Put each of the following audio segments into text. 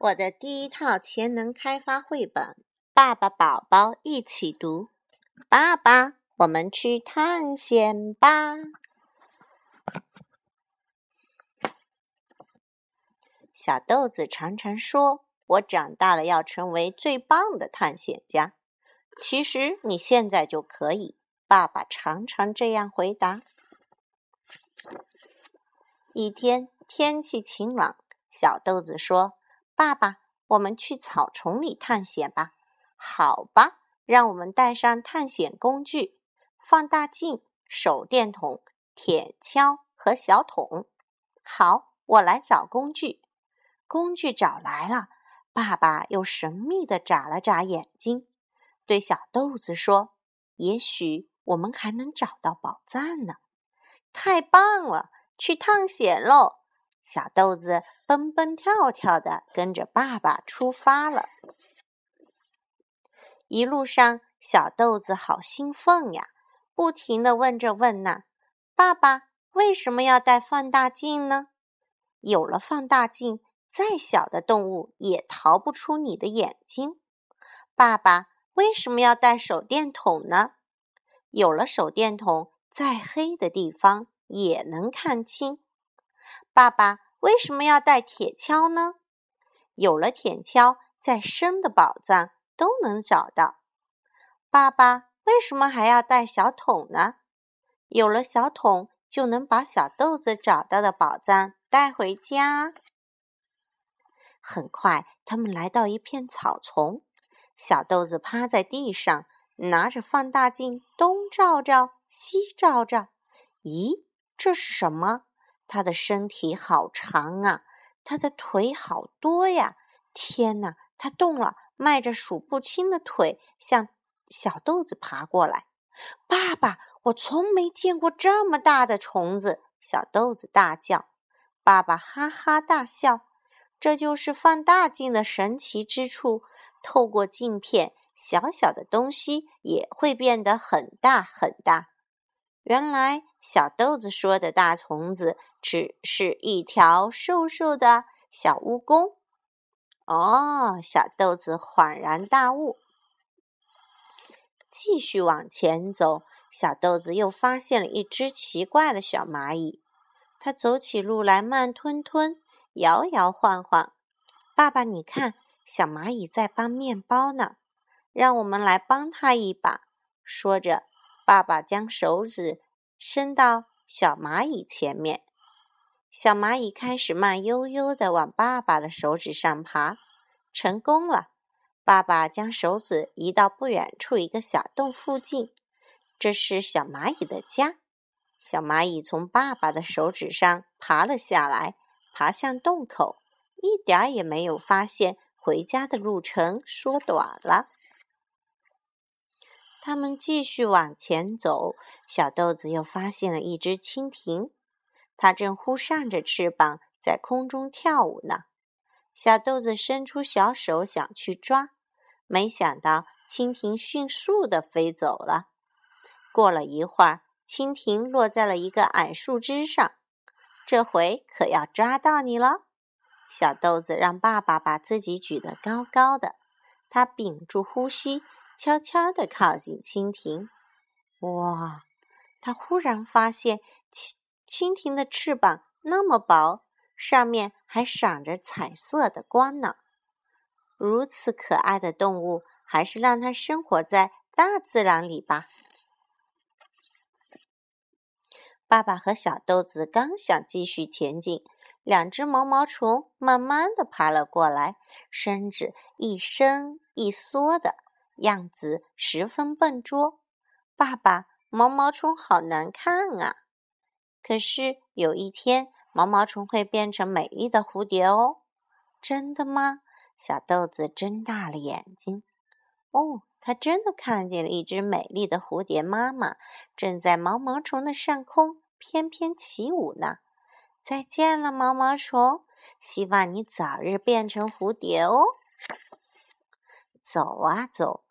我的第一套潜能开发绘本，爸爸宝宝一起读。爸爸，我们去探险吧！小豆子常常说：“我长大了要成为最棒的探险家。”其实你现在就可以。爸爸常常这样回答。一天天气晴朗，小豆子说。爸爸，我们去草丛里探险吧。好吧，让我们带上探险工具：放大镜、手电筒、铁锹和小桶。好，我来找工具。工具找来了，爸爸又神秘地眨了眨眼睛，对小豆子说：“也许我们还能找到宝藏呢。”太棒了，去探险喽！小豆子蹦蹦跳跳的跟着爸爸出发了。一路上，小豆子好兴奋呀，不停的问这问那：“爸爸为什么要带放大镜呢？有了放大镜，再小的动物也逃不出你的眼睛。爸爸为什么要带手电筒呢？有了手电筒，再黑的地方也能看清。”爸爸为什么要带铁锹呢？有了铁锹，再深的宝藏都能找到。爸爸为什么还要带小桶呢？有了小桶，就能把小豆子找到的宝藏带回家。很快，他们来到一片草丛，小豆子趴在地上，拿着放大镜东照照，西照照。咦，这是什么？他的身体好长啊，他的腿好多呀！天哪，他动了，迈着数不清的腿向小豆子爬过来。爸爸，我从没见过这么大的虫子！小豆子大叫。爸爸哈哈大笑。这就是放大镜的神奇之处，透过镜片，小小的东西也会变得很大很大。原来小豆子说的大虫子只是一条瘦瘦的小蜈蚣。哦，小豆子恍然大悟。继续往前走，小豆子又发现了一只奇怪的小蚂蚁。它走起路来慢吞吞，摇摇晃晃。爸爸，你看，小蚂蚁在搬面包呢。让我们来帮它一把。说着。爸爸将手指伸到小蚂蚁前面，小蚂蚁开始慢悠悠地往爸爸的手指上爬，成功了。爸爸将手指移到不远处一个小洞附近，这是小蚂蚁的家。小蚂蚁从爸爸的手指上爬了下来，爬向洞口，一点儿也没有发现回家的路程缩短了。他们继续往前走，小豆子又发现了一只蜻蜓，它正忽扇着翅膀在空中跳舞呢。小豆子伸出小手想去抓，没想到蜻蜓迅速地飞走了。过了一会儿，蜻蜓落在了一个矮树枝上，这回可要抓到你了。小豆子让爸爸把自己举得高高的，他屏住呼吸。悄悄地靠近蜻蜓，哇！他忽然发现蜻蜻蜓的翅膀那么薄，上面还闪着彩色的光呢。如此可爱的动物，还是让它生活在大自然里吧。爸爸和小豆子刚想继续前进，两只毛毛虫慢慢的爬了过来，身子一伸一缩的。样子十分笨拙，爸爸，毛毛虫好难看啊！可是有一天，毛毛虫会变成美丽的蝴蝶哦。真的吗？小豆子睁大了眼睛。哦，他真的看见了一只美丽的蝴蝶妈妈，正在毛毛虫的上空翩翩起舞呢。再见了，毛毛虫，希望你早日变成蝴蝶哦。走啊走。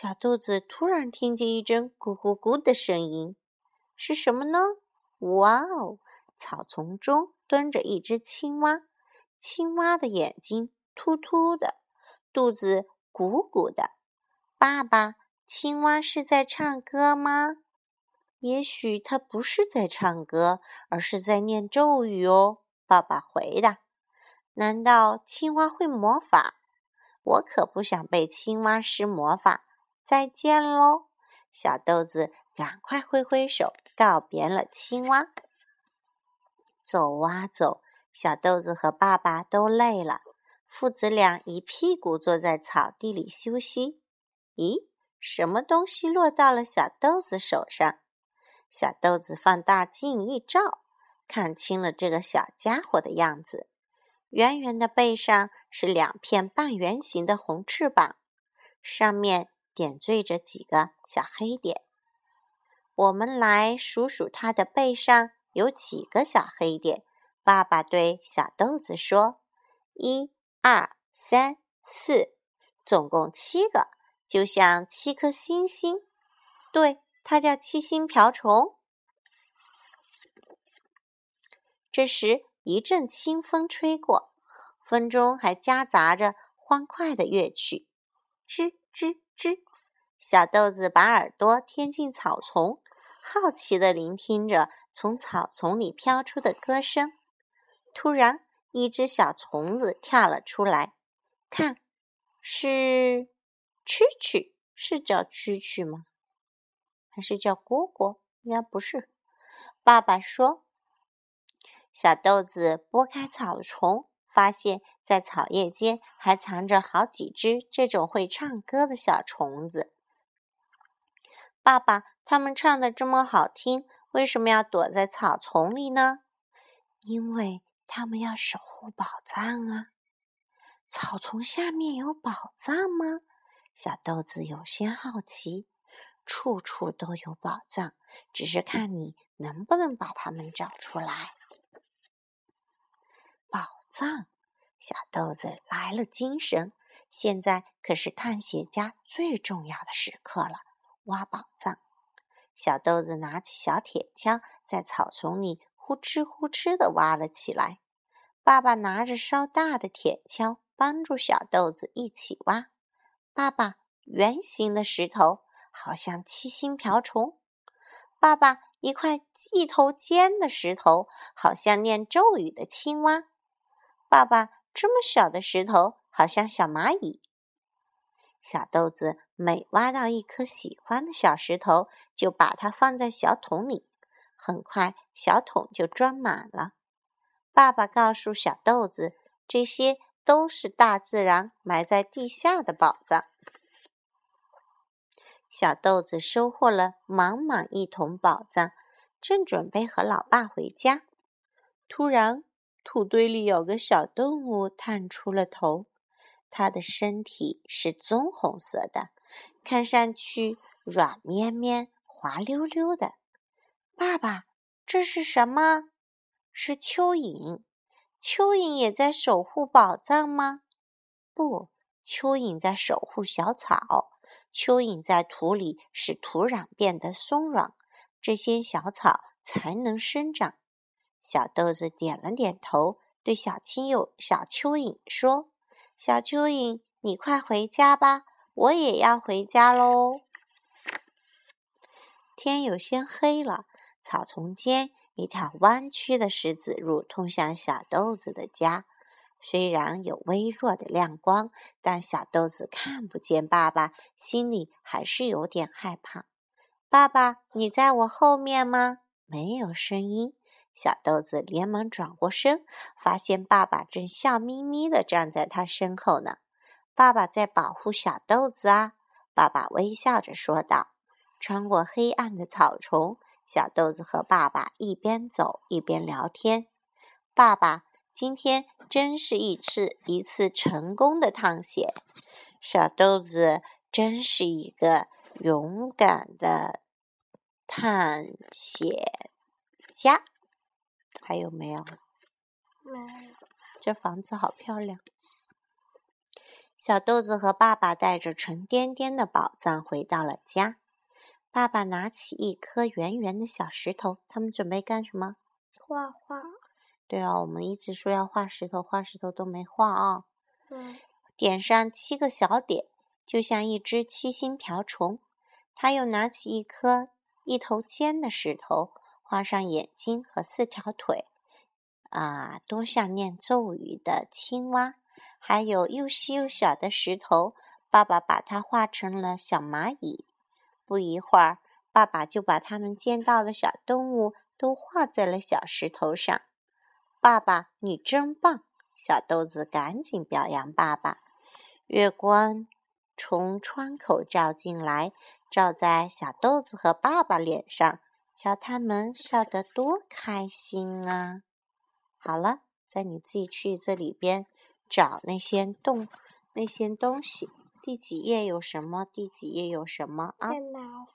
小兔子突然听见一阵咕咕咕的声音，是什么呢？哇哦！草丛中蹲着一只青蛙，青蛙的眼睛突突的，肚子鼓鼓的。爸爸，青蛙是在唱歌吗？也许它不是在唱歌，而是在念咒语哦。爸爸回答：“难道青蛙会魔法？我可不想被青蛙施魔法。”再见喽，小豆子，赶快挥挥手告别了青蛙。走啊走，小豆子和爸爸都累了，父子俩一屁股坐在草地里休息。咦，什么东西落到了小豆子手上？小豆子放大镜一照，看清了这个小家伙的样子。圆圆的背上是两片半圆形的红翅膀，上面。点缀着几个小黑点，我们来数数它的背上有几个小黑点。爸爸对小豆子说：“一、二、三、四，总共七个，就像七颗星星。对，它叫七星瓢虫。”这时，一阵清风吹过，风中还夹杂着欢快的乐曲，吱吱吱。小豆子把耳朵贴近草丛，好奇地聆听着从草丛里飘出的歌声。突然，一只小虫子跳了出来，看，是蛐蛐，是叫蛐蛐吗？还是叫蝈蝈？应该不是。爸爸说：“小豆子拨开草丛，发现在草叶间还藏着好几只这种会唱歌的小虫子。”爸爸，他们唱的这么好听，为什么要躲在草丛里呢？因为他们要守护宝藏啊！草丛下面有宝藏吗？小豆子有些好奇。处处都有宝藏，只是看你能不能把它们找出来。宝藏，小豆子来了精神。现在可是探险家最重要的时刻了。挖宝藏，小豆子拿起小铁锹，在草丛里呼哧呼哧地挖了起来。爸爸拿着稍大的铁锹，帮助小豆子一起挖。爸爸，圆形的石头好像七星瓢虫。爸爸，一块一头尖的石头好像念咒语的青蛙。爸爸，这么小的石头好像小蚂蚁。小豆子每挖到一颗喜欢的小石头，就把它放在小桶里。很快，小桶就装满了。爸爸告诉小豆子，这些都是大自然埋在地下的宝藏。小豆子收获了满满一桶宝藏，正准备和老爸回家，突然，土堆里有个小动物探出了头。它的身体是棕红色的，看上去软绵绵、滑溜溜的。爸爸，这是什么？是蚯蚓。蚯蚓也在守护宝藏吗？不，蚯蚓在守护小草。蚯蚓在土里使土壤变得松软，这些小草才能生长。小豆子点了点头，对小青友小蚯蚓说。小蚯蚓，你快回家吧，我也要回家喽。天有些黑了，草丛间一条弯曲的石子路通向小豆子的家。虽然有微弱的亮光，但小豆子看不见爸爸，心里还是有点害怕。爸爸，你在我后面吗？没有声音。小豆子连忙转过身，发现爸爸正笑眯眯地站在他身后呢。爸爸在保护小豆子啊！爸爸微笑着说道。穿过黑暗的草丛，小豆子和爸爸一边走一边聊天。爸爸，今天真是一次一次成功的探险。小豆子真是一个勇敢的探险家。还有没有？没有。这房子好漂亮。小豆子和爸爸带着沉甸甸的宝藏回到了家。爸爸拿起一颗圆圆的小石头，他们准备干什么？画画。对啊，我们一直说要画石头，画石头都没画啊。点上七个小点，就像一只七星瓢虫。他又拿起一颗一头尖的石头，画上眼睛和四条腿，啊，多像念咒语的青蛙。还有又细又小的石头，爸爸把它画成了小蚂蚁。不一会儿，爸爸就把他们见到的小动物都画在了小石头上。爸爸，你真棒！小豆子赶紧表扬爸爸。月光从窗口照进来，照在小豆子和爸爸脸上，瞧他们笑得多开心啊！好了，在你自己去这里边找那些动那些东西。第几页有什么？第几页有什么啊？